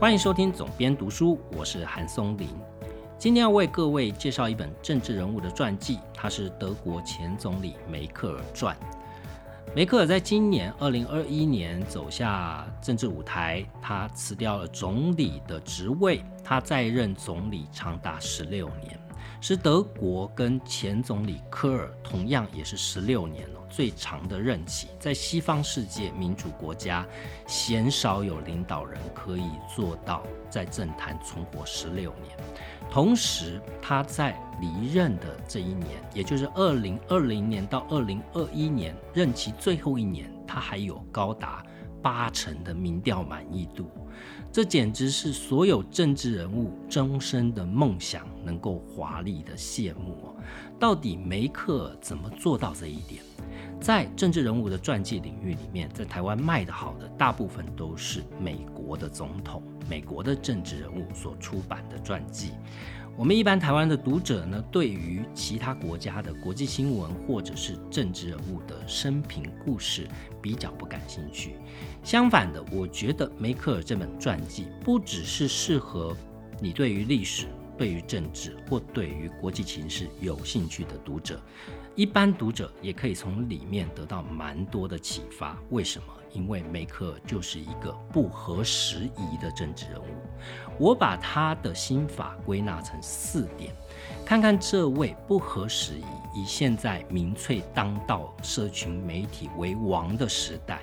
欢迎收听总编读书，我是韩松林。今天要为各位介绍一本政治人物的传记，他是德国前总理梅克尔传。梅克尔在今年二零二一年走下政治舞台，他辞掉了总理的职位，他在任总理长达十六年。是德国跟前总理科尔同样也是十六年哦，最长的任期。在西方世界民主国家，鲜少有领导人可以做到在政坛存活十六年。同时，他在离任的这一年，也就是二零二零年到二零二一年任期最后一年，他还有高达八成的民调满意度。这简直是所有政治人物终身的梦想，能够华丽的谢幕。到底梅克怎么做到这一点？在政治人物的传记领域里面，在台湾卖得好的大部分都是美国的总统、美国的政治人物所出版的传记。我们一般台湾的读者呢，对于其他国家的国际新闻或者是政治人物的生平故事比较不感兴趣。相反的，我觉得梅克尔这本传记不只是适合你对于历史、对于政治或对于国际情势有兴趣的读者，一般读者也可以从里面得到蛮多的启发。为什么？因为梅克就是一个不合时宜的政治人物。我把他的心法归纳成四点，看看这位不合时宜、以现在民粹当道、社群媒体为王的时代，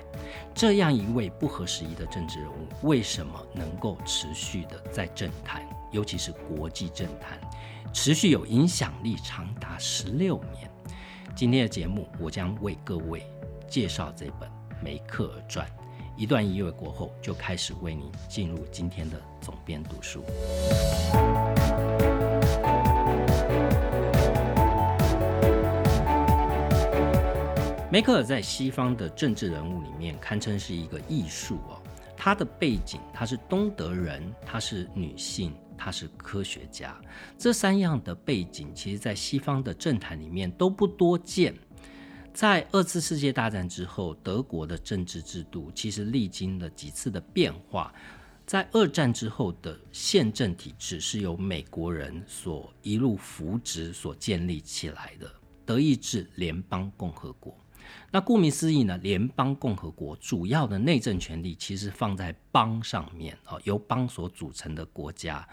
这样一位不合时宜的政治人物，为什么能够持续的在政坛，尤其是国际政坛，持续有影响力长达十六年？今天的节目，我将为各位介绍这本。梅克尔传，一段音乐过后，就开始为您进入今天的总编读书。梅克尔在西方的政治人物里面堪称是一个艺术哦。他的背景，他是东德人，他是女性，他是科学家，这三样的背景，其实在西方的政坛里面都不多见。在二次世界大战之后，德国的政治制度其实历经了几次的变化。在二战之后的宪政体制是由美国人所一路扶植、所建立起来的德意志联邦共和国。那顾名思义呢，联邦共和国主要的内政权力其实放在邦上面哦，由邦所组成的国家，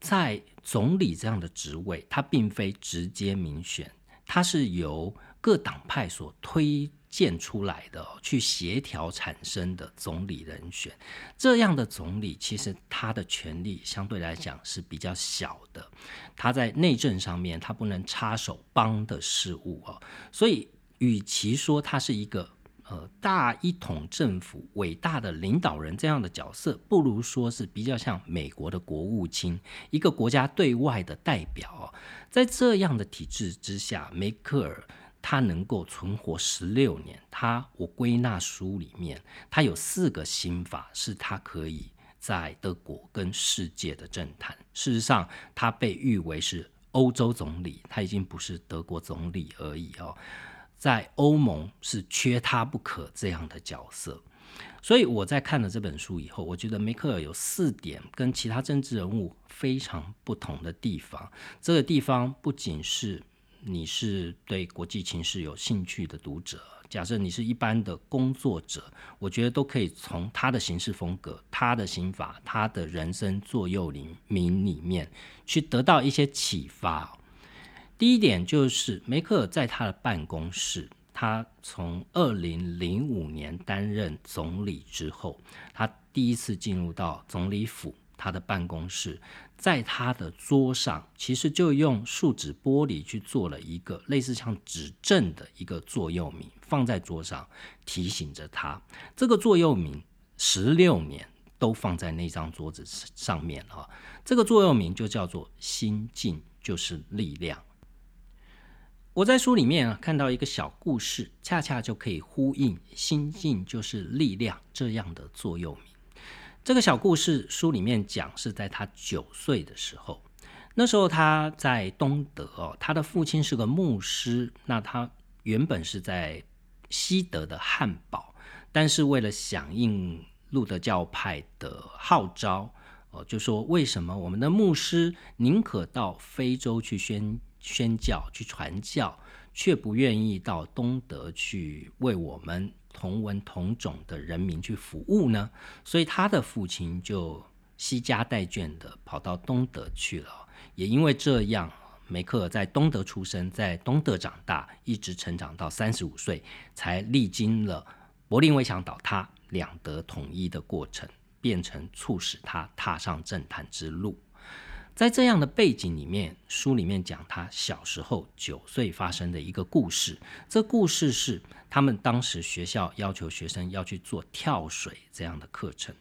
在总理这样的职位，它并非直接民选，它是由。各党派所推荐出来的，去协调产生的总理人选，这样的总理其实他的权力相对来讲是比较小的，他在内政上面他不能插手邦的事务哦，所以与其说他是一个呃大一统政府伟大的领导人这样的角色，不如说是比较像美国的国务卿，一个国家对外的代表。在这样的体制之下，梅克尔。他能够存活十六年，他我归纳书里面，他有四个心法，是他可以在德国跟世界的政坛。事实上，他被誉为是欧洲总理，他已经不是德国总理而已哦，在欧盟是缺他不可这样的角色。所以我在看了这本书以后，我觉得梅克尔有四点跟其他政治人物非常不同的地方。这个地方不仅是。你是对国际情势有兴趣的读者，假设你是一般的工作者，我觉得都可以从他的行事风格、他的刑法、他的人生座右铭里面去得到一些启发。第一点就是梅克尔在他的办公室，他从二零零五年担任总理之后，他第一次进入到总理府。他的办公室，在他的桌上，其实就用树脂玻璃去做了一个类似像指正的一个座右铭，放在桌上提醒着他。这个座右铭十六年都放在那张桌子上面啊。这个座右铭就叫做“心境就是力量”。我在书里面啊看到一个小故事，恰恰就可以呼应“心境就是力量”这样的座右铭。这个小故事书里面讲是在他九岁的时候，那时候他在东德哦，他的父亲是个牧师，那他原本是在西德的汉堡，但是为了响应路德教派的号召，哦，就说为什么我们的牧师宁可到非洲去宣宣教、去传教，却不愿意到东德去为我们同文同种的人民去服务呢？所以他的父亲就惜家带眷的跑到东德去了。也因为这样，梅克尔在东德出生，在东德长大，一直成长到三十五岁，才历经了柏林围墙倒塌、两德统一的过程。变成促使他踏上政坛之路，在这样的背景里面，书里面讲他小时候九岁发生的一个故事。这故事是他们当时学校要求学生要去做跳水这样的课程，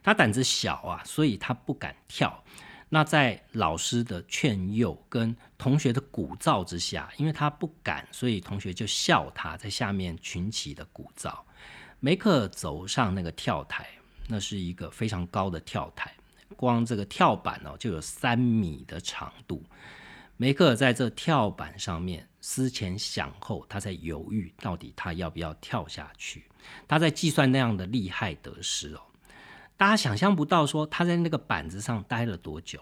他胆子小啊，所以他不敢跳。那在老师的劝诱跟同学的鼓噪之下，因为他不敢，所以同学就笑他在下面群起的鼓噪。梅克走上那个跳台。那是一个非常高的跳台，光这个跳板哦就有三米的长度。梅克尔在这跳板上面思前想后，他在犹豫到底他要不要跳下去。他在计算那样的利害得失哦。大家想象不到，说他在那个板子上待了多久？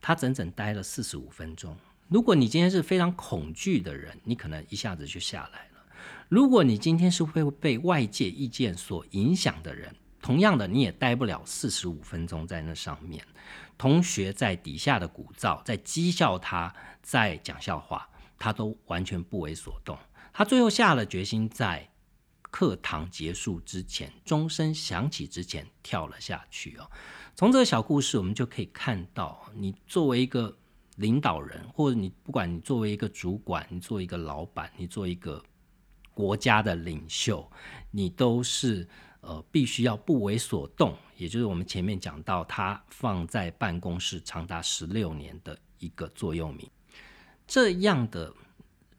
他整整待了四十五分钟。如果你今天是非常恐惧的人，你可能一下子就下来了。如果你今天是会被外界意见所影响的人，同样的，你也待不了四十五分钟在那上面。同学在底下的鼓噪，在讥笑他，在讲笑话，他都完全不为所动。他最后下了决心，在课堂结束之前，钟声响起之前跳了下去哦。从这个小故事，我们就可以看到，你作为一个领导人，或者你不管你作为一个主管，你作为一个老板，你做一个国家的领袖，你都是。呃，必须要不为所动，也就是我们前面讲到，他放在办公室长达十六年的一个座右铭。这样的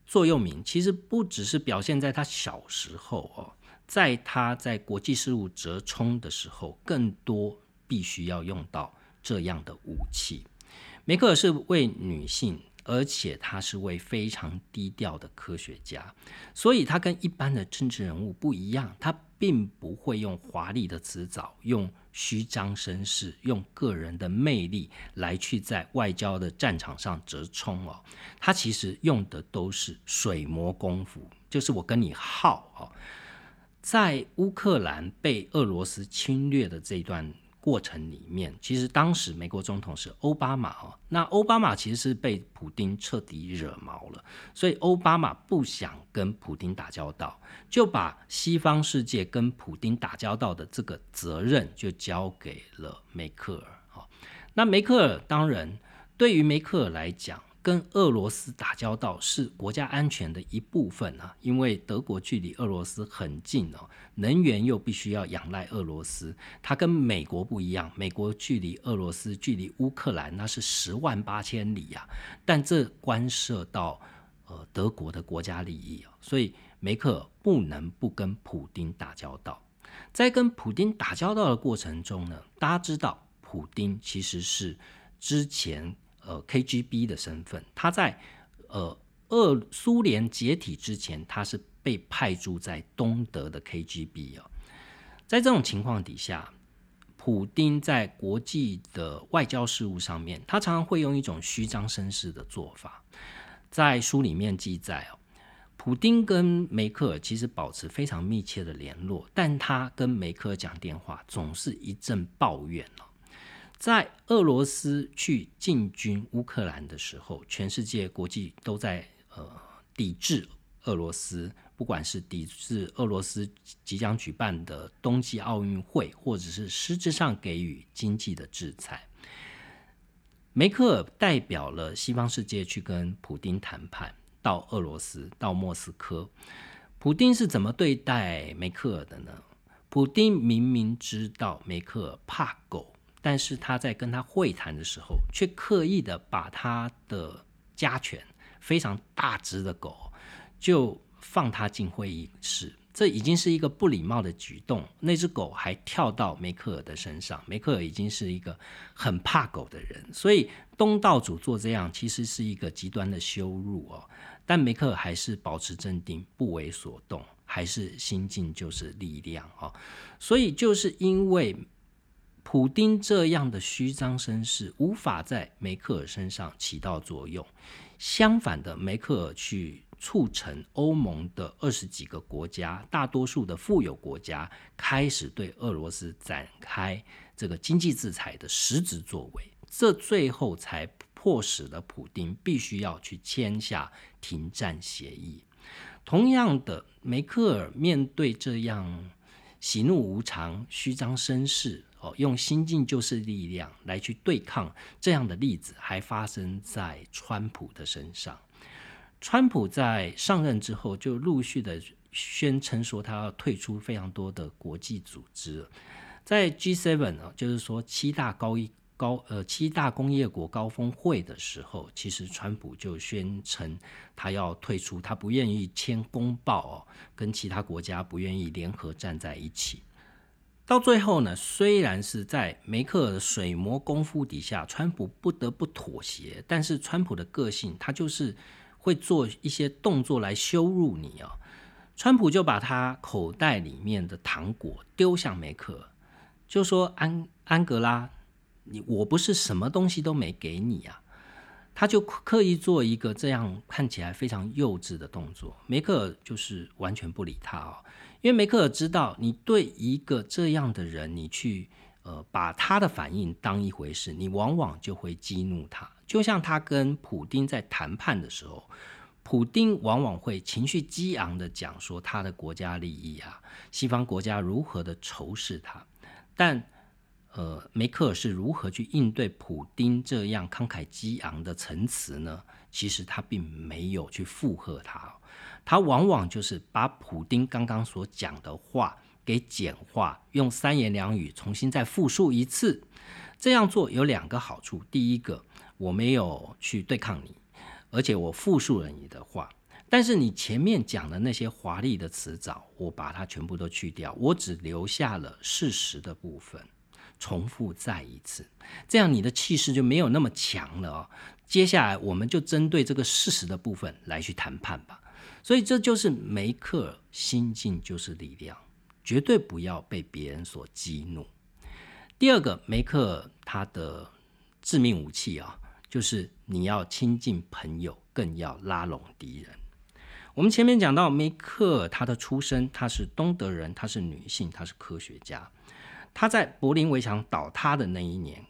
座右铭，其实不只是表现在他小时候哦，在他在国际事务折冲的时候，更多必须要用到这样的武器。梅克尔是位女性。而且她是位非常低调的科学家，所以她跟一般的政治人物不一样，她并不会用华丽的辞藻、用虚张声势、用个人的魅力来去在外交的战场上折冲哦。他其实用的都是水磨功夫，就是我跟你耗哦。在乌克兰被俄罗斯侵略的这段。过程里面，其实当时美国总统是奥巴马哦，那奥巴马其实是被普丁彻底惹毛了，所以奥巴马不想跟普丁打交道，就把西方世界跟普丁打交道的这个责任就交给了梅克尔哦。那梅克尔当然对于梅克尔来讲。跟俄罗斯打交道是国家安全的一部分啊，因为德国距离俄罗斯很近哦，能源又必须要仰赖俄罗斯。它跟美国不一样，美国距离俄罗斯、距离乌克兰那是十万八千里呀，但这关涉到呃德国的国家利益啊，所以梅克不能不跟普丁打交道。在跟普丁打交道的过程中呢，大家知道普丁其实是之前。呃，KGB 的身份，他在呃，俄苏联解体之前，他是被派驻在东德的 KGB 哦。在这种情况底下，普丁在国际的外交事务上面，他常常会用一种虚张声势的做法。在书里面记载哦，普丁跟梅克尔其实保持非常密切的联络，但他跟梅克尔讲电话，总是一阵抱怨哦。在俄罗斯去进军乌克兰的时候，全世界国际都在呃抵制俄罗斯，不管是抵制俄罗斯即将举办的冬季奥运会，或者是实质上给予经济的制裁。梅克尔代表了西方世界去跟普丁谈判，到俄罗斯，到莫斯科。普丁是怎么对待梅克尔的呢？普丁明明知道梅克尔怕狗。但是他在跟他会谈的时候，却刻意的把他的家犬非常大只的狗，就放他进会议室，这已经是一个不礼貌的举动。那只狗还跳到梅克尔的身上，梅克尔已经是一个很怕狗的人，所以东道主做这样其实是一个极端的羞辱哦。但梅克尔还是保持镇定，不为所动，还是心境就是力量哦。所以就是因为。普丁这样的虚张声势无法在梅克尔身上起到作用。相反的，梅克尔去促成欧盟的二十几个国家，大多数的富有国家开始对俄罗斯展开这个经济制裁的实质作为，这最后才迫使了普丁必须要去签下停战协议。同样的，梅克尔面对这样喜怒无常、虚张声势。哦，用新进就是力量来去对抗这样的例子，还发生在川普的身上。川普在上任之后，就陆续的宣称说他要退出非常多的国际组织。在 G7 啊，就是说七大高一高呃七大工业国高峰会的时候，其实川普就宣称他要退出，他不愿意签公报哦，跟其他国家不愿意联合站在一起。到最后呢，虽然是在梅克尔的水磨功夫底下，川普不得不妥协，但是川普的个性，他就是会做一些动作来羞辱你啊。川普就把他口袋里面的糖果丢向梅克尔，就说：“安安格拉，你我不是什么东西都没给你啊。”他就刻意做一个这样看起来非常幼稚的动作，梅克尔就是完全不理他哦。因为梅克尔知道，你对一个这样的人，你去呃把他的反应当一回事，你往往就会激怒他。就像他跟普丁在谈判的时候，普丁往往会情绪激昂的讲说他的国家利益啊，西方国家如何的仇视他。但呃，梅克尔是如何去应对普丁这样慷慨激昂的陈词呢？其实他并没有去附和他。他往往就是把普丁刚刚所讲的话给简化，用三言两语重新再复述一次。这样做有两个好处：第一个，我没有去对抗你，而且我复述了你的话；但是你前面讲的那些华丽的词藻，我把它全部都去掉，我只留下了事实的部分，重复再一次。这样你的气势就没有那么强了哦。接下来，我们就针对这个事实的部分来去谈判吧。所以这就是梅克尔心境就是力量，绝对不要被别人所激怒。第二个，梅克尔他的致命武器啊，就是你要亲近朋友，更要拉拢敌人。我们前面讲到梅克尔他的出身，他是东德人，他是女性，他是科学家。他在柏林围墙倒塌的那一年，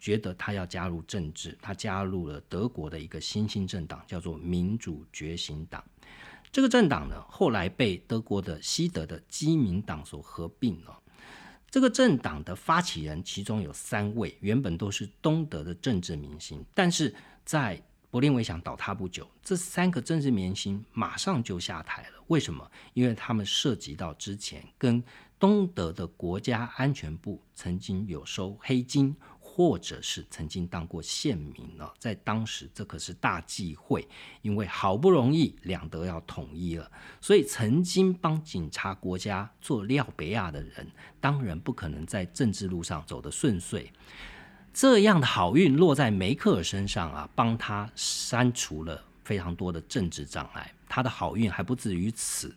觉得他要加入政治，他加入了德国的一个新兴政党，叫做民主觉醒党。这个政党呢，后来被德国的西德的基民党所合并了。这个政党的发起人其中有三位，原本都是东德的政治明星，但是在柏林围墙倒塌不久，这三个政治明星马上就下台了。为什么？因为他们涉及到之前跟东德的国家安全部曾经有收黑金。或者是曾经当过县民了，在当时这可是大忌讳，因为好不容易两德要统一了，所以曾经帮警察国家做廖北亚的人，当然不可能在政治路上走得顺遂。这样的好运落在梅克尔身上啊，帮他删除了非常多的政治障碍。他的好运还不止于此，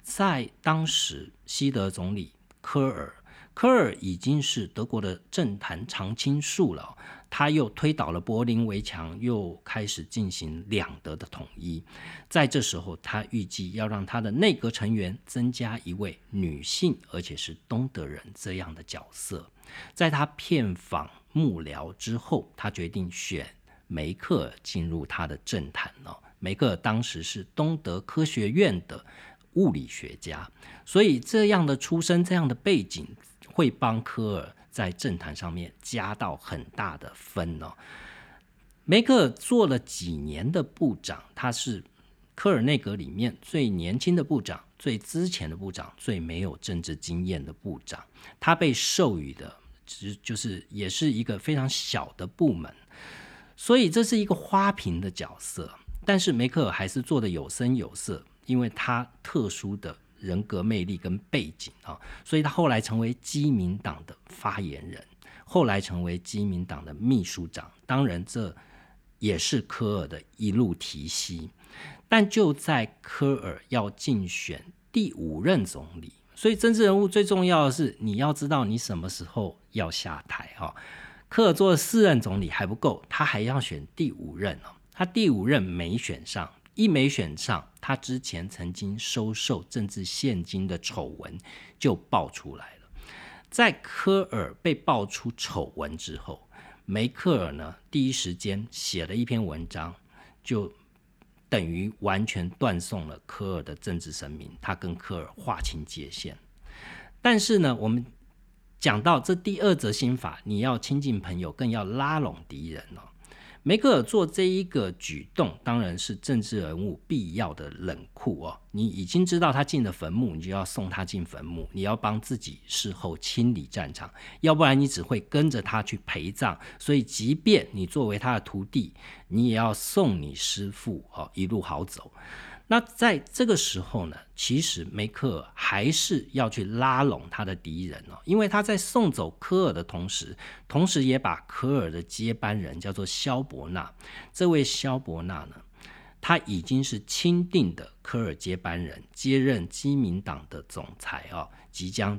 在当时西德总理科尔。科尔已经是德国的政坛常青树了，他又推倒了柏林围墙，又开始进行两德的统一。在这时候，他预计要让他的内阁成员增加一位女性，而且是东德人这样的角色。在他片访幕僚之后，他决定选梅克尔进入他的政坛了。梅克尔当时是东德科学院的物理学家，所以这样的出身，这样的背景。会帮科尔在政坛上面加到很大的分哦。梅克尔做了几年的部长，他是科尔内阁里面最年轻的部长，最之前的部长，最没有政治经验的部长。他被授予的，只就是也是一个非常小的部门，所以这是一个花瓶的角色。但是梅克尔还是做的有声有色，因为他特殊的。人格魅力跟背景啊，所以他后来成为基民党的发言人，后来成为基民党的秘书长。当然，这也是科尔的一路提携。但就在科尔要竞选第五任总理，所以政治人物最重要的是你要知道你什么时候要下台哈。科尔做了四任总理还不够，他还要选第五任哦。他第五任没选上，一没选上，他之前曾经收受政治现金的丑闻就爆出来了。在科尔被爆出丑闻之后，梅克尔呢第一时间写了一篇文章，就等于完全断送了科尔的政治生命，他跟科尔划清界限。但是呢，我们。讲到这第二则心法，你要亲近朋友，更要拉拢敌人哦。梅克尔做这一个举动，当然是政治人物必要的冷酷哦。你已经知道他进了坟墓，你就要送他进坟墓，你要帮自己事后清理战场，要不然你只会跟着他去陪葬。所以，即便你作为他的徒弟，你也要送你师父哦一路好走。那在这个时候呢，其实梅克尔还是要去拉拢他的敌人哦，因为他在送走科尔的同时，同时也把科尔的接班人叫做萧伯纳。这位萧伯纳呢，他已经是钦定的科尔接班人，接任基民党的总裁哦，即将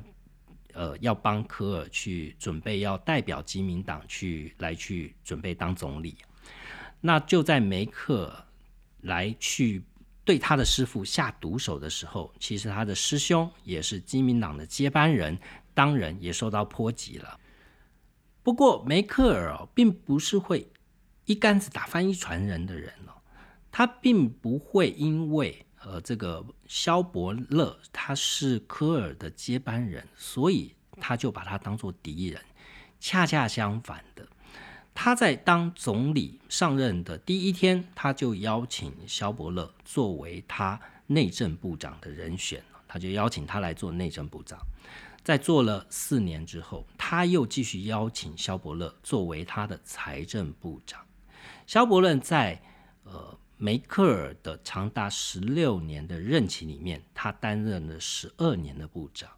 呃要帮科尔去准备，要代表基民党去来去准备当总理。那就在梅克尔来去。对他的师傅下毒手的时候，其实他的师兄也是基民党的接班人，当然也受到波及了。不过梅克尔哦，并不是会一竿子打翻一船人的人哦，他并不会因为呃这个萧伯乐他是科尔的接班人，所以他就把他当做敌人。恰恰相反的。他在当总理上任的第一天，他就邀请肖伯乐作为他内政部长的人选他就邀请他来做内政部长。在做了四年之后，他又继续邀请肖伯乐作为他的财政部长。肖伯乐在呃梅克尔的长达十六年的任期里面，他担任了十二年的部长，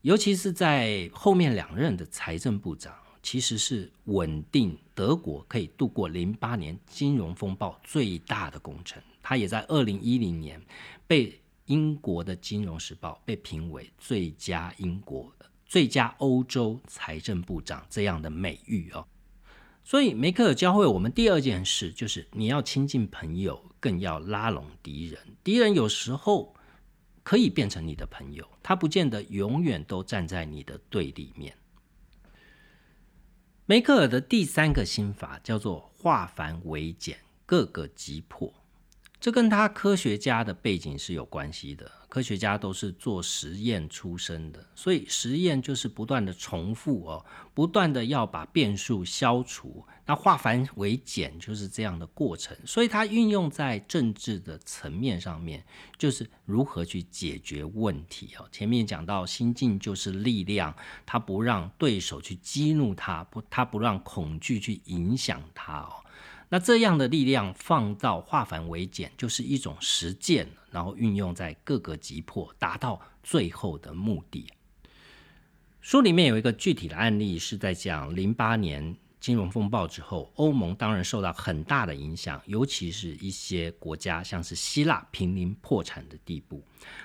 尤其是在后面两任的财政部长。其实是稳定德国可以度过零八年金融风暴最大的工程。他也在二零一零年被英国的《金融时报》被评为最佳英国、最佳欧洲财政部长这样的美誉哦。所以梅克尔教会我们第二件事，就是你要亲近朋友，更要拉拢敌人。敌人有时候可以变成你的朋友，他不见得永远都站在你的对立面。梅克尔的第三个心法叫做化繁为简，各个击破。这跟他科学家的背景是有关系的。科学家都是做实验出身的，所以实验就是不断的重复哦，不断的要把变数消除。那化繁为简就是这样的过程。所以它运用在政治的层面上面，就是如何去解决问题哦。前面讲到心境就是力量，他不让对手去激怒他，不，他不让恐惧去影响他哦。那这样的力量放到化繁为简，就是一种实践，然后运用在各个击破，达到最后的目的。书里面有一个具体的案例，是在讲零八年。金融风暴之后，欧盟当然受到很大的影响，尤其是一些国家，像是希腊濒临破产的地步。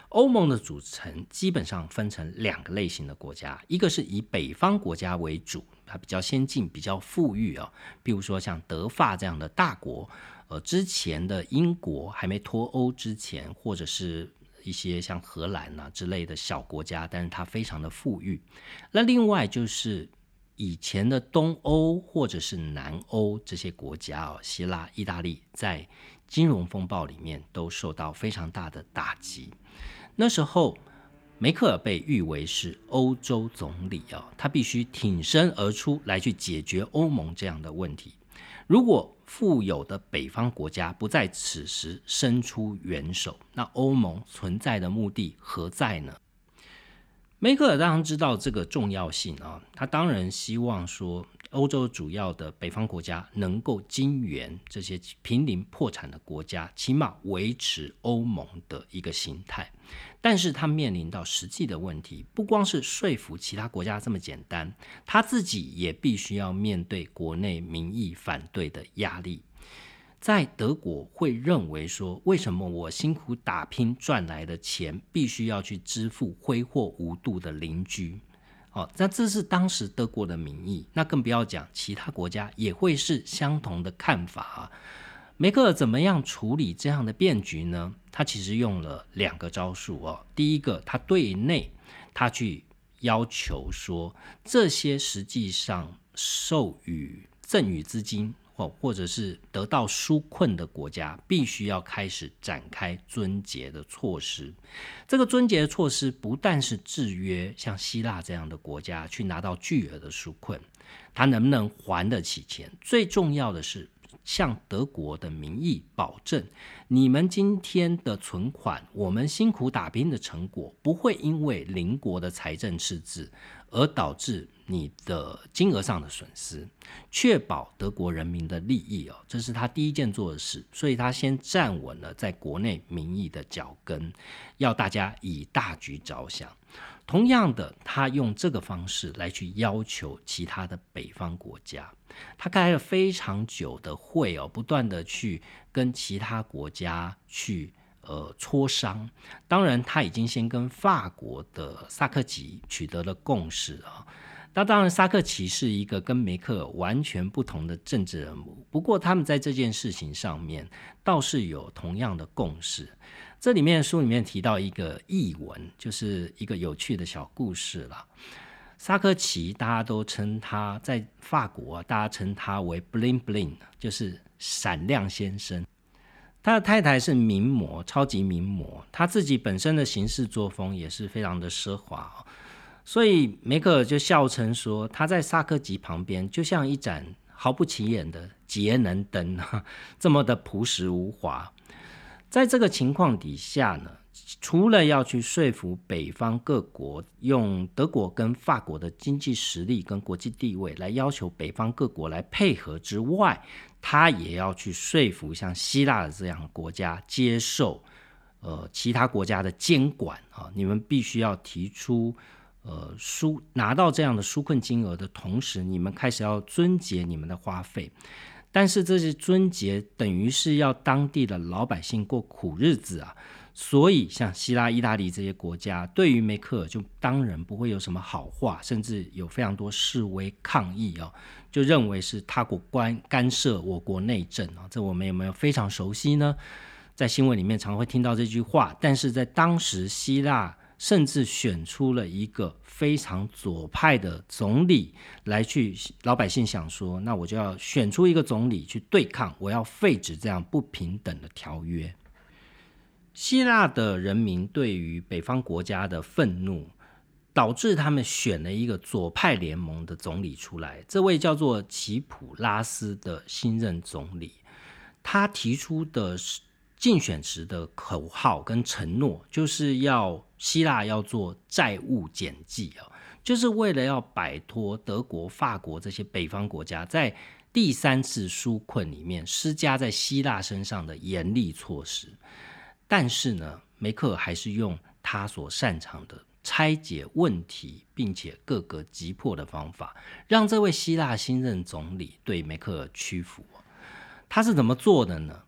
欧盟的组成基本上分成两个类型的国家，一个是以北方国家为主，它比较先进、比较富裕啊，比如说像德法这样的大国，呃，之前的英国还没脱欧之前，或者是一些像荷兰啊之类的小国家，但是它非常的富裕。那另外就是。以前的东欧或者是南欧这些国家哦，希腊、意大利在金融风暴里面都受到非常大的打击。那时候，梅克尔被誉为是欧洲总理啊，他必须挺身而出来去解决欧盟这样的问题。如果富有的北方国家不在此时伸出援手，那欧盟存在的目的何在呢？梅克尔当然知道这个重要性啊，他当然希望说欧洲主要的北方国家能够金援这些濒临破产的国家，起码维持欧盟的一个形态。但是他面临到实际的问题，不光是说服其他国家这么简单，他自己也必须要面对国内民意反对的压力。在德国会认为说，为什么我辛苦打拼赚来的钱，必须要去支付挥霍无度的邻居？哦，那这是当时德国的民意，那更不要讲其他国家也会是相同的看法啊。梅克尔怎么样处理这样的变局呢？他其实用了两个招数哦。第一个，他对内他去要求说，这些实际上授予赠与资金。或者是得到纾困的国家，必须要开始展开尊节的措施。这个尊节的措施不但是制约像希腊这样的国家去拿到巨额的纾困，它能不能还得起钱？最重要的是向德国的民意保证，你们今天的存款，我们辛苦打拼的成果，不会因为邻国的财政赤字而导致。你的金额上的损失，确保德国人民的利益哦，这是他第一件做的事，所以他先站稳了在国内民意的脚跟，要大家以大局着想。同样的，他用这个方式来去要求其他的北方国家，他开了非常久的会哦，不断的去跟其他国家去呃磋商。当然，他已经先跟法国的萨克吉取得了共识啊。那当然，萨克奇是一个跟梅克完全不同的政治人物。不过，他们在这件事情上面倒是有同样的共识。这里面书里面提到一个译文，就是一个有趣的小故事了。沙科奇大家都称他在法国，大家称他为 “bling bling”，就是闪亮先生。他的太太是名模，超级名模。他自己本身的行事作风也是非常的奢华。所以梅克尔就笑称说，他在萨科齐旁边就像一盏毫不起眼的节能灯，这么的朴实无华。在这个情况底下呢，除了要去说服北方各国用德国跟法国的经济实力跟国际地位来要求北方各国来配合之外，他也要去说服像希腊的这样的国家接受呃其他国家的监管啊，你们必须要提出。呃，纾拿到这样的纾困金额的同时，你们开始要遵节你们的花费，但是这些尊节等于是要当地的老百姓过苦日子啊，所以像希腊、意大利这些国家，对于梅克尔就当然不会有什么好话，甚至有非常多示威抗议啊，就认为是他国关干涉我国内政啊，这我们有没有非常熟悉呢？在新闻里面常会听到这句话，但是在当时希腊。甚至选出了一个非常左派的总理来去，老百姓想说，那我就要选出一个总理去对抗，我要废止这样不平等的条约。希腊的人民对于北方国家的愤怒，导致他们选了一个左派联盟的总理出来，这位叫做齐普拉斯的新任总理，他提出的是。竞选时的口号跟承诺，就是要希腊要做债务减记啊，就是为了要摆脱德国、法国这些北方国家在第三次纾困里面施加在希腊身上的严厉措施。但是呢，梅克尔还是用他所擅长的拆解问题，并且各个急迫的方法，让这位希腊新任总理对梅克尔屈服。他是怎么做的呢？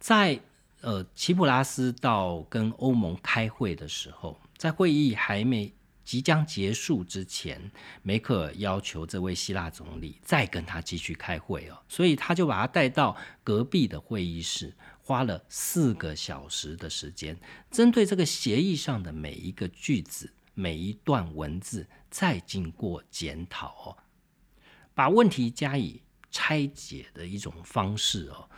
在呃，齐普拉斯到跟欧盟开会的时候，在会议还没即将结束之前，梅克尔要求这位希腊总理再跟他继续开会哦，所以他就把他带到隔壁的会议室，花了四个小时的时间，针对这个协议上的每一个句子、每一段文字，再经过检讨哦，把问题加以拆解的一种方式哦。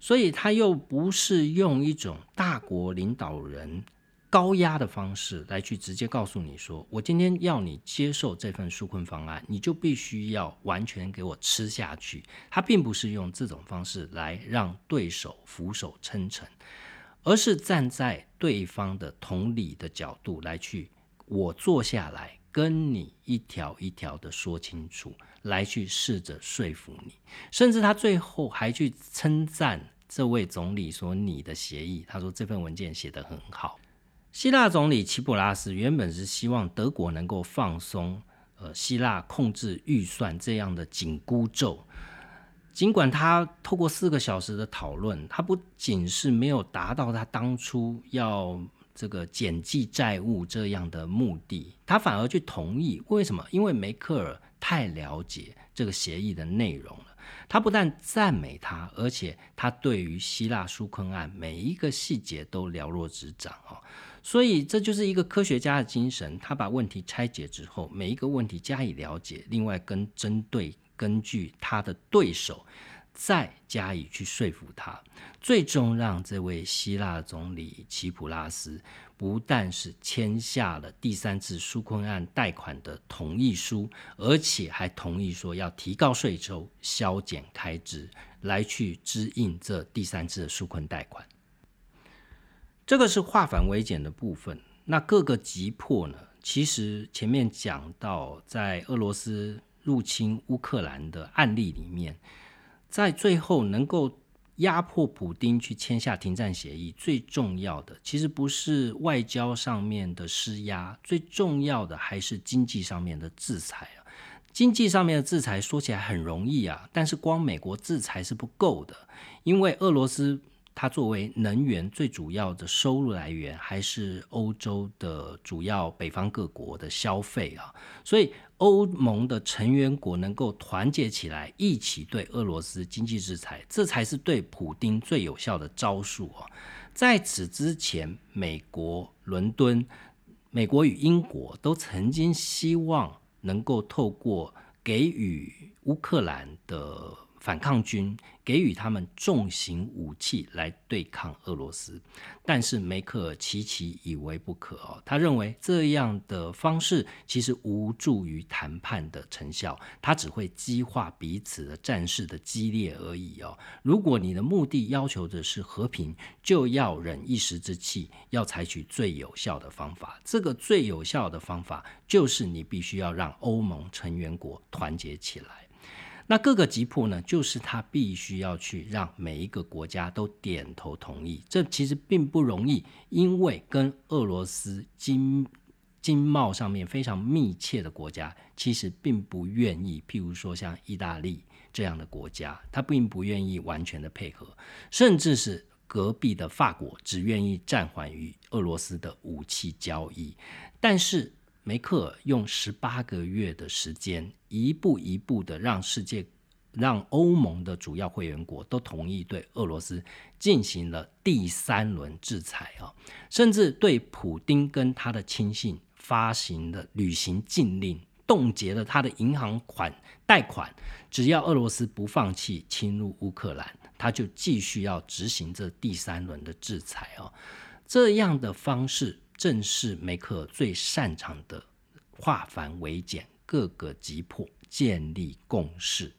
所以他又不是用一种大国领导人高压的方式来去直接告诉你说，我今天要你接受这份纾困方案，你就必须要完全给我吃下去。他并不是用这种方式来让对手俯首称臣，而是站在对方的同理的角度来去，我坐下来跟你一条一条的说清楚。来去试着说服你，甚至他最后还去称赞这位总理说：“你的协议，他说这份文件写得很好。”希腊总理齐普拉斯原本是希望德国能够放松呃希腊控制预算这样的紧箍咒，尽管他透过四个小时的讨论，他不仅是没有达到他当初要这个减记债务这样的目的，他反而去同意。为什么？因为梅克尔太了解这个协议的内容了。他不但赞美他，而且他对于希腊纾困案每一个细节都了若指掌哦。所以这就是一个科学家的精神。他把问题拆解之后，每一个问题加以了解，另外跟针对根据他的对手。再加以去说服他，最终让这位希腊总理齐普拉斯不但是签下了第三次纾困案贷款的同意书，而且还同意说要提高税收、削减开支，来去支应这第三次的纾困贷款。这个是化繁为简的部分。那各个急迫呢？其实前面讲到，在俄罗斯入侵乌克兰的案例里面。在最后能够压迫普丁去签下停战协议，最重要的其实不是外交上面的施压，最重要的还是经济上面的制裁啊。经济上面的制裁说起来很容易啊，但是光美国制裁是不够的，因为俄罗斯。它作为能源最主要的收入来源，还是欧洲的主要北方各国的消费啊，所以欧盟的成员国能够团结起来，一起对俄罗斯经济制裁，这才是对普丁最有效的招数啊。在此之前，美国伦敦、美国与英国都曾经希望能够透过给予乌克兰的。反抗军给予他们重型武器来对抗俄罗斯，但是梅克尔奇奇以为不可哦。他认为这样的方式其实无助于谈判的成效，他只会激化彼此的战事的激烈而已哦。如果你的目的要求的是和平，就要忍一时之气，要采取最有效的方法。这个最有效的方法就是你必须要让欧盟成员国团结起来。那各个吉普呢，就是他必须要去让每一个国家都点头同意，这其实并不容易，因为跟俄罗斯经经贸上面非常密切的国家，其实并不愿意，譬如说像意大利这样的国家，他并不愿意完全的配合，甚至是隔壁的法国，只愿意暂缓与俄罗斯的武器交易，但是。梅克尔用十八个月的时间，一步一步的让世界、让欧盟的主要会员国都同意对俄罗斯进行了第三轮制裁啊，甚至对普丁跟他的亲信发行了旅行禁令，冻结了他的银行款贷款。只要俄罗斯不放弃侵入乌克兰，他就继续要执行这第三轮的制裁啊。这样的方式。正是梅克尔最擅长的化繁为简，各个击破，建立共识。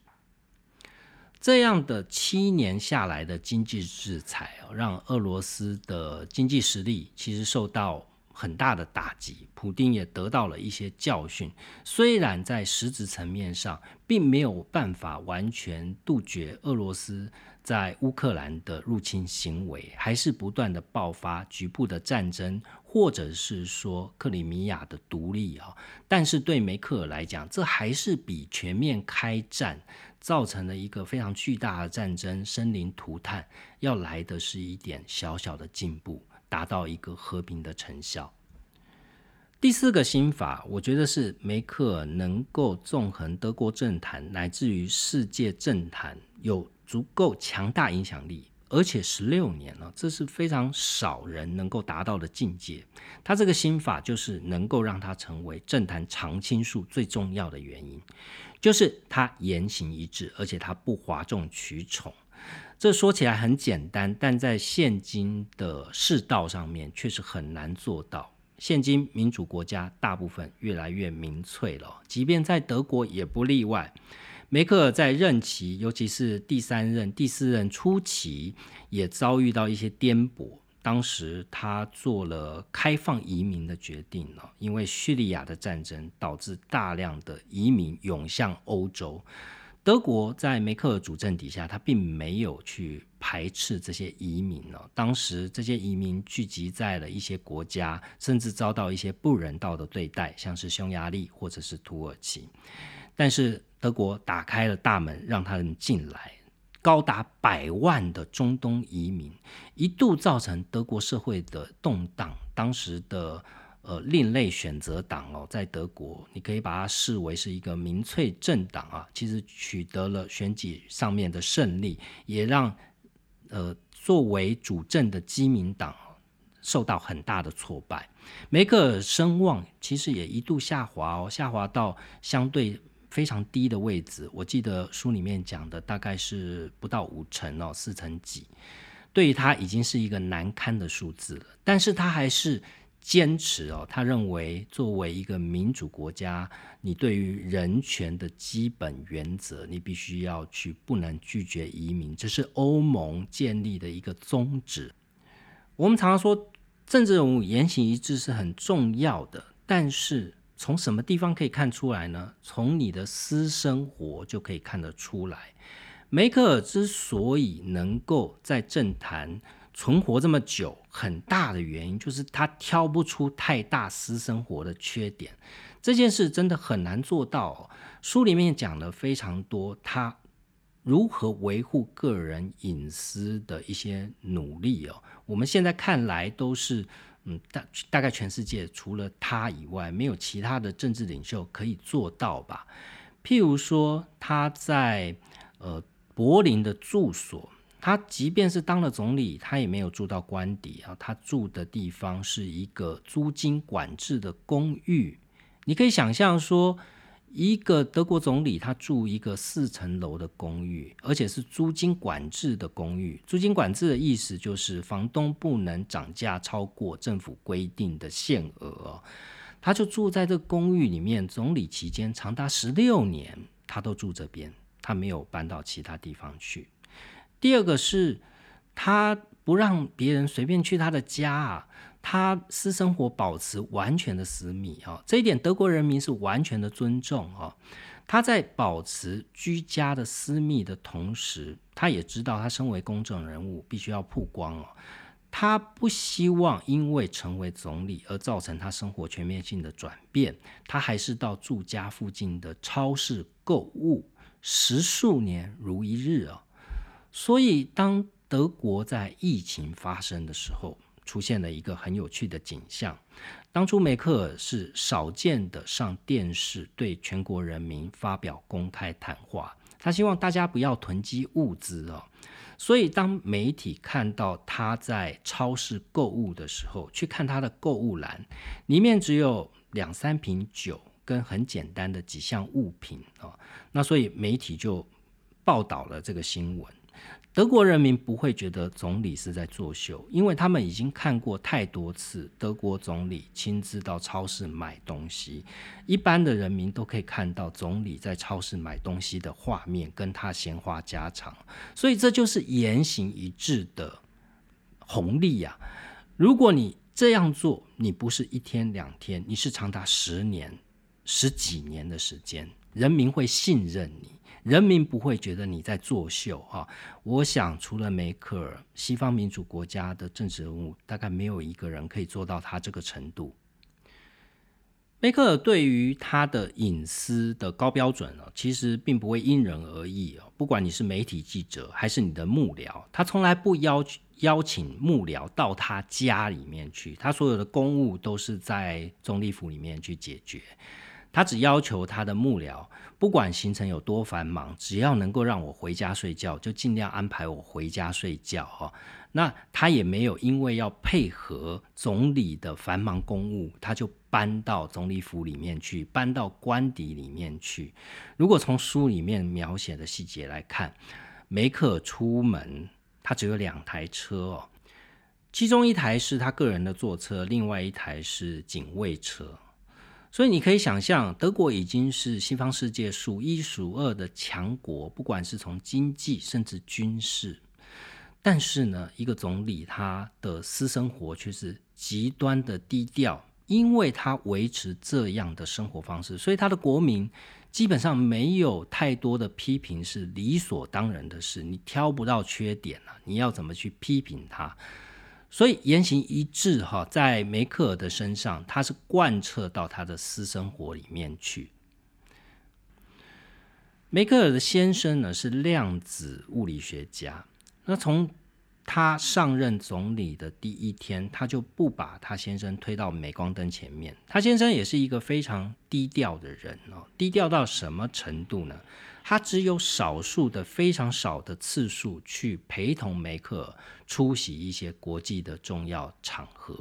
这样的七年下来的经济制裁，让俄罗斯的经济实力其实受到很大的打击。普丁也得到了一些教训，虽然在实质层面上并没有办法完全杜绝俄罗斯在乌克兰的入侵行为，还是不断的爆发局部的战争。或者是说克里米亚的独立啊，但是对梅克尔来讲，这还是比全面开战造成了一个非常巨大的战争、生灵涂炭要来的是一点小小的进步，达到一个和平的成效。第四个心法，我觉得是梅克尔能够纵横德国政坛乃至于世界政坛，有足够强大影响力。而且十六年了，这是非常少人能够达到的境界。他这个心法就是能够让他成为政坛常青树最重要的原因，就是他言行一致，而且他不哗众取宠。这说起来很简单，但在现今的世道上面却是很难做到。现今民主国家大部分越来越民粹了，即便在德国也不例外。梅克尔在任期，尤其是第三任、第四任初期，也遭遇到一些颠簸。当时他做了开放移民的决定呢，因为叙利亚的战争导致大量的移民涌向欧洲。德国在梅克尔主政底下，他并没有去排斥这些移民呢。当时这些移民聚集在了一些国家，甚至遭到一些不人道的对待，像是匈牙利或者是土耳其。但是德国打开了大门，让他们进来，高达百万的中东移民，一度造成德国社会的动荡，当时的呃另类选择党哦，在德国，你可以把它视为是一个民粹政党啊，其实取得了选举上面的胜利，也让呃作为主政的基民党受到很大的挫败。梅克尔声望其实也一度下滑哦，下滑到相对。非常低的位置，我记得书里面讲的大概是不到五成哦，四成几，对于他已经是一个难堪的数字了。但是他还是坚持哦，他认为作为一个民主国家，你对于人权的基本原则，你必须要去不能拒绝移民，这是欧盟建立的一个宗旨。我们常常说政治人物言行一致是很重要的，但是。从什么地方可以看出来呢？从你的私生活就可以看得出来。梅克尔之所以能够在政坛存活这么久，很大的原因就是他挑不出太大私生活的缺点。这件事真的很难做到。书里面讲了非常多，他如何维护个人隐私的一些努力哦。我们现在看来都是。嗯，大大概全世界除了他以外，没有其他的政治领袖可以做到吧？譬如说，他在呃柏林的住所，他即便是当了总理，他也没有住到官邸啊，他住的地方是一个租金管制的公寓。你可以想象说。一个德国总理，他住一个四层楼的公寓，而且是租金管制的公寓。租金管制的意思就是，房东不能涨价超过政府规定的限额。他就住在这个公寓里面，总理期间长达十六年，他都住这边，他没有搬到其他地方去。第二个是，他不让别人随便去他的家啊。他私生活保持完全的私密啊，这一点德国人民是完全的尊重啊。他在保持居家的私密的同时，他也知道他身为公众人物必须要曝光哦。他不希望因为成为总理而造成他生活全面性的转变，他还是到住家附近的超市购物，十数年如一日啊。所以当德国在疫情发生的时候，出现了一个很有趣的景象。当初梅克尔是少见的上电视对全国人民发表公开谈话，他希望大家不要囤积物资哦。所以当媒体看到他在超市购物的时候，去看他的购物篮，里面只有两三瓶酒跟很简单的几项物品哦，那所以媒体就报道了这个新闻。德国人民不会觉得总理是在作秀，因为他们已经看过太多次德国总理亲自到超市买东西。一般的人民都可以看到总理在超市买东西的画面，跟他闲话家常。所以这就是言行一致的红利呀！如果你这样做，你不是一天两天，你是长达十年、十几年的时间，人民会信任你。人民不会觉得你在作秀啊！我想，除了梅克尔，西方民主国家的政治人物大概没有一个人可以做到他这个程度。梅克尔对于他的隐私的高标准呢，其实并不会因人而异哦。不管你是媒体记者还是你的幕僚，他从来不邀邀请幕僚到他家里面去，他所有的公务都是在总理府里面去解决。他只要求他的幕僚，不管行程有多繁忙，只要能够让我回家睡觉，就尽量安排我回家睡觉。哈，那他也没有因为要配合总理的繁忙公务，他就搬到总理府里面去，搬到官邸里面去。如果从书里面描写的细节来看，梅克出门，他只有两台车哦，其中一台是他个人的坐车，另外一台是警卫车。所以你可以想象，德国已经是西方世界数一数二的强国，不管是从经济甚至军事。但是呢，一个总理他的私生活却是极端的低调，因为他维持这样的生活方式，所以他的国民基本上没有太多的批评是理所当然的事，你挑不到缺点了，你要怎么去批评他？所以言行一致哈，在梅克尔的身上，他是贯彻到他的私生活里面去。梅克尔的先生呢是量子物理学家，那从他上任总理的第一天，他就不把他先生推到镁光灯前面。他先生也是一个非常低调的人哦，低调到什么程度呢？他只有少数的非常少的次数去陪同梅克尔出席一些国际的重要场合，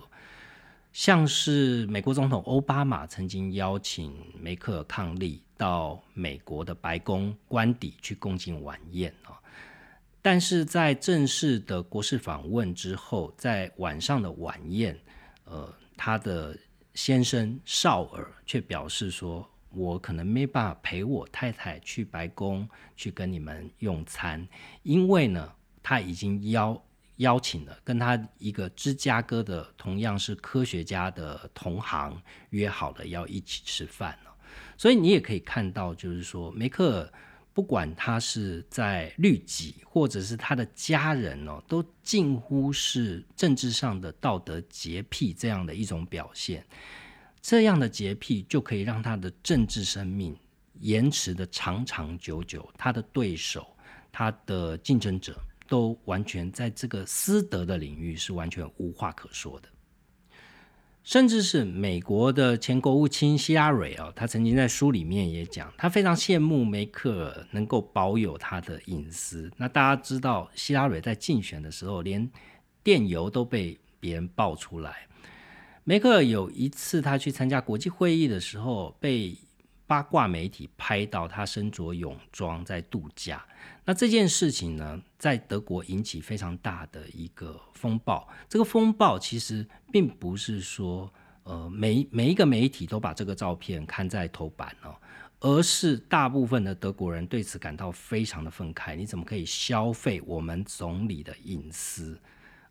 像是美国总统奥巴马曾经邀请梅克尔伉俪到美国的白宫官邸去共进晚宴哦。但是在正式的国事访问之后，在晚上的晚宴，呃，他的先生绍尔却表示说：“我可能没办法陪我太太去白宫去跟你们用餐，因为呢，他已经邀邀请了跟他一个芝加哥的同样是科学家的同行约好了要一起吃饭了。所以你也可以看到，就是说梅克尔。”不管他是在律己，或者是他的家人哦，都近乎是政治上的道德洁癖这样的一种表现。这样的洁癖就可以让他的政治生命延迟的长长久久，他的对手、他的竞争者都完全在这个私德的领域是完全无话可说的。甚至是美国的前国务卿希拉蕊哦，他曾经在书里面也讲，他非常羡慕梅克尔能够保有他的隐私。那大家知道，希拉蕊在竞选的时候，连电邮都被别人爆出来。梅克尔有一次他去参加国际会议的时候，被八卦媒体拍到他身着泳装在度假。那这件事情呢，在德国引起非常大的一个风暴。这个风暴其实并不是说，呃，每每一个媒体都把这个照片看在头版哦，而是大部分的德国人对此感到非常的愤慨。你怎么可以消费我们总理的隐私？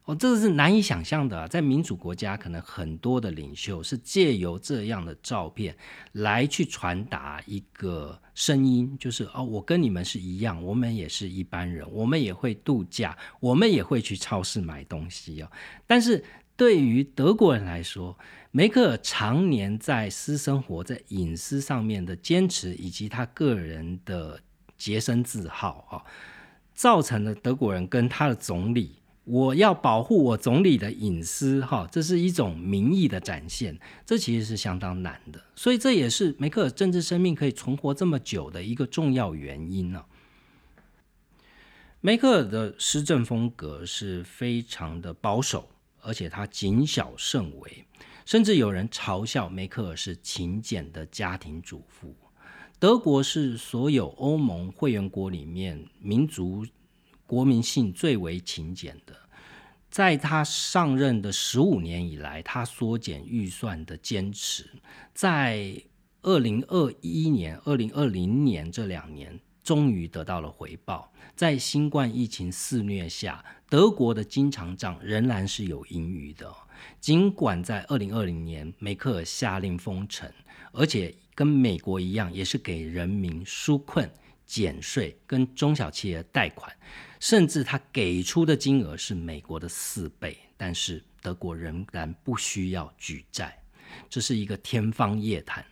哦，这个是难以想象的。在民主国家，可能很多的领袖是借由这样的照片来去传达一个声音，就是哦，我跟你们是一样，我们也是一般人，我们也会度假，我们也会去超市买东西哦。但是对于德国人来说，梅克尔常年在私生活、在隐私上面的坚持，以及他个人的洁身自好啊，造成了德国人跟他的总理。我要保护我总理的隐私，哈，这是一种民意的展现，这其实是相当难的，所以这也是梅克尔政治生命可以存活这么久的一个重要原因呢。梅克尔的施政风格是非常的保守，而且他谨小慎微，甚至有人嘲笑梅克尔是勤俭的家庭主妇。德国是所有欧盟会员国里面民族。国民性最为勤俭的，在他上任的十五年以来，他缩减预算的坚持，在二零二一年、二零二零年这两年，终于得到了回报。在新冠疫情肆虐下，德国的经常账仍然是有盈余的。尽管在二零二零年，梅克尔下令封城，而且跟美国一样，也是给人民纾困、减税跟中小企业贷款。甚至他给出的金额是美国的四倍，但是德国仍然不需要举债，这是一个天方夜谭。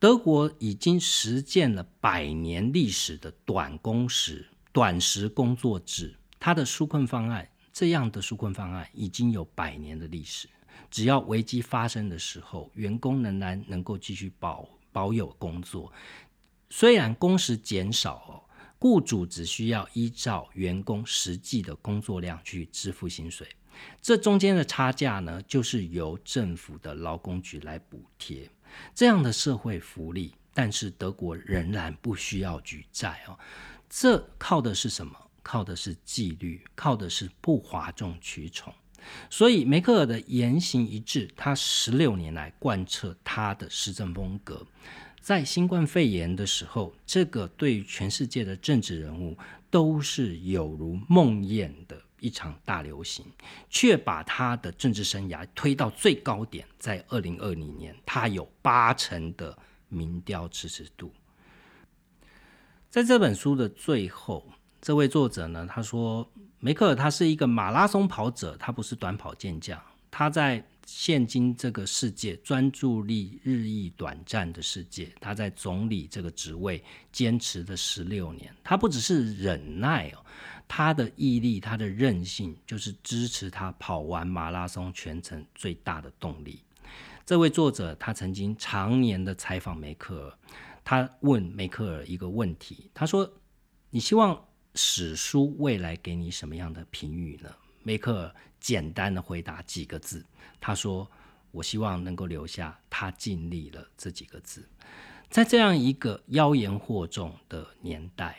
德国已经实践了百年历史的短工时、短时工作制，它的纾困方案这样的纾困方案已经有百年的历史。只要危机发生的时候，员工仍然能够继续保保有工作，虽然工时减少。雇主只需要依照员工实际的工作量去支付薪水，这中间的差价呢，就是由政府的劳工局来补贴。这样的社会福利，但是德国仍然不需要举债哦。这靠的是什么？靠的是纪律，靠的是不哗众取宠。所以梅克尔的言行一致，他十六年来贯彻他的施政风格。在新冠肺炎的时候，这个对全世界的政治人物都是有如梦魇的一场大流行，却把他的政治生涯推到最高点。在二零二零年，他有八成的民调支持度。在这本书的最后，这位作者呢，他说梅克尔他是一个马拉松跑者，他不是短跑健将，他在。现今这个世界专注力日益短暂的世界，他在总理这个职位坚持了十六年。他不只是忍耐哦，他的毅力、他的韧性，就是支持他跑完马拉松全程最大的动力。这位作者他曾经常年的采访梅克尔，他问梅克尔一个问题，他说：“你希望史书未来给你什么样的评语呢？”梅克尔简单的回答几个字，他说：“我希望能够留下他尽力了这几个字。”在这样一个妖言惑众的年代，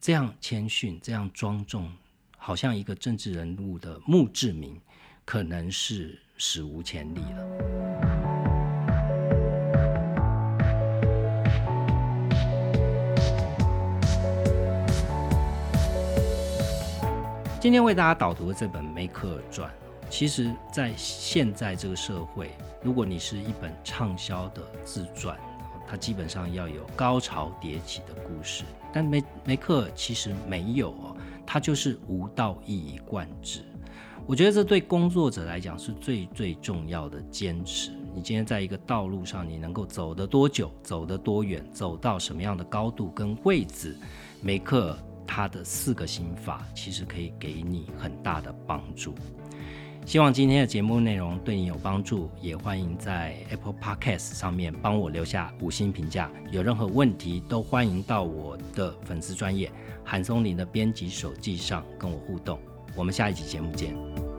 这样谦逊、这样庄重，好像一个政治人物的墓志铭，可能是史无前例了。今天为大家导读的这本《梅克尔传》，其实，在现在这个社会，如果你是一本畅销的自传，它基本上要有高潮迭起的故事。但梅梅克尔其实没有哦，他就是无道一以贯之。我觉得这对工作者来讲是最最重要的坚持。你今天在一个道路上，你能够走得多久，走得多远，走到什么样的高度跟位置，梅克尔。他的四个心法其实可以给你很大的帮助。希望今天的节目内容对你有帮助，也欢迎在 Apple Podcast 上面帮我留下五星评价。有任何问题都欢迎到我的粉丝专业韩松林的编辑手记上跟我互动。我们下一集节目见。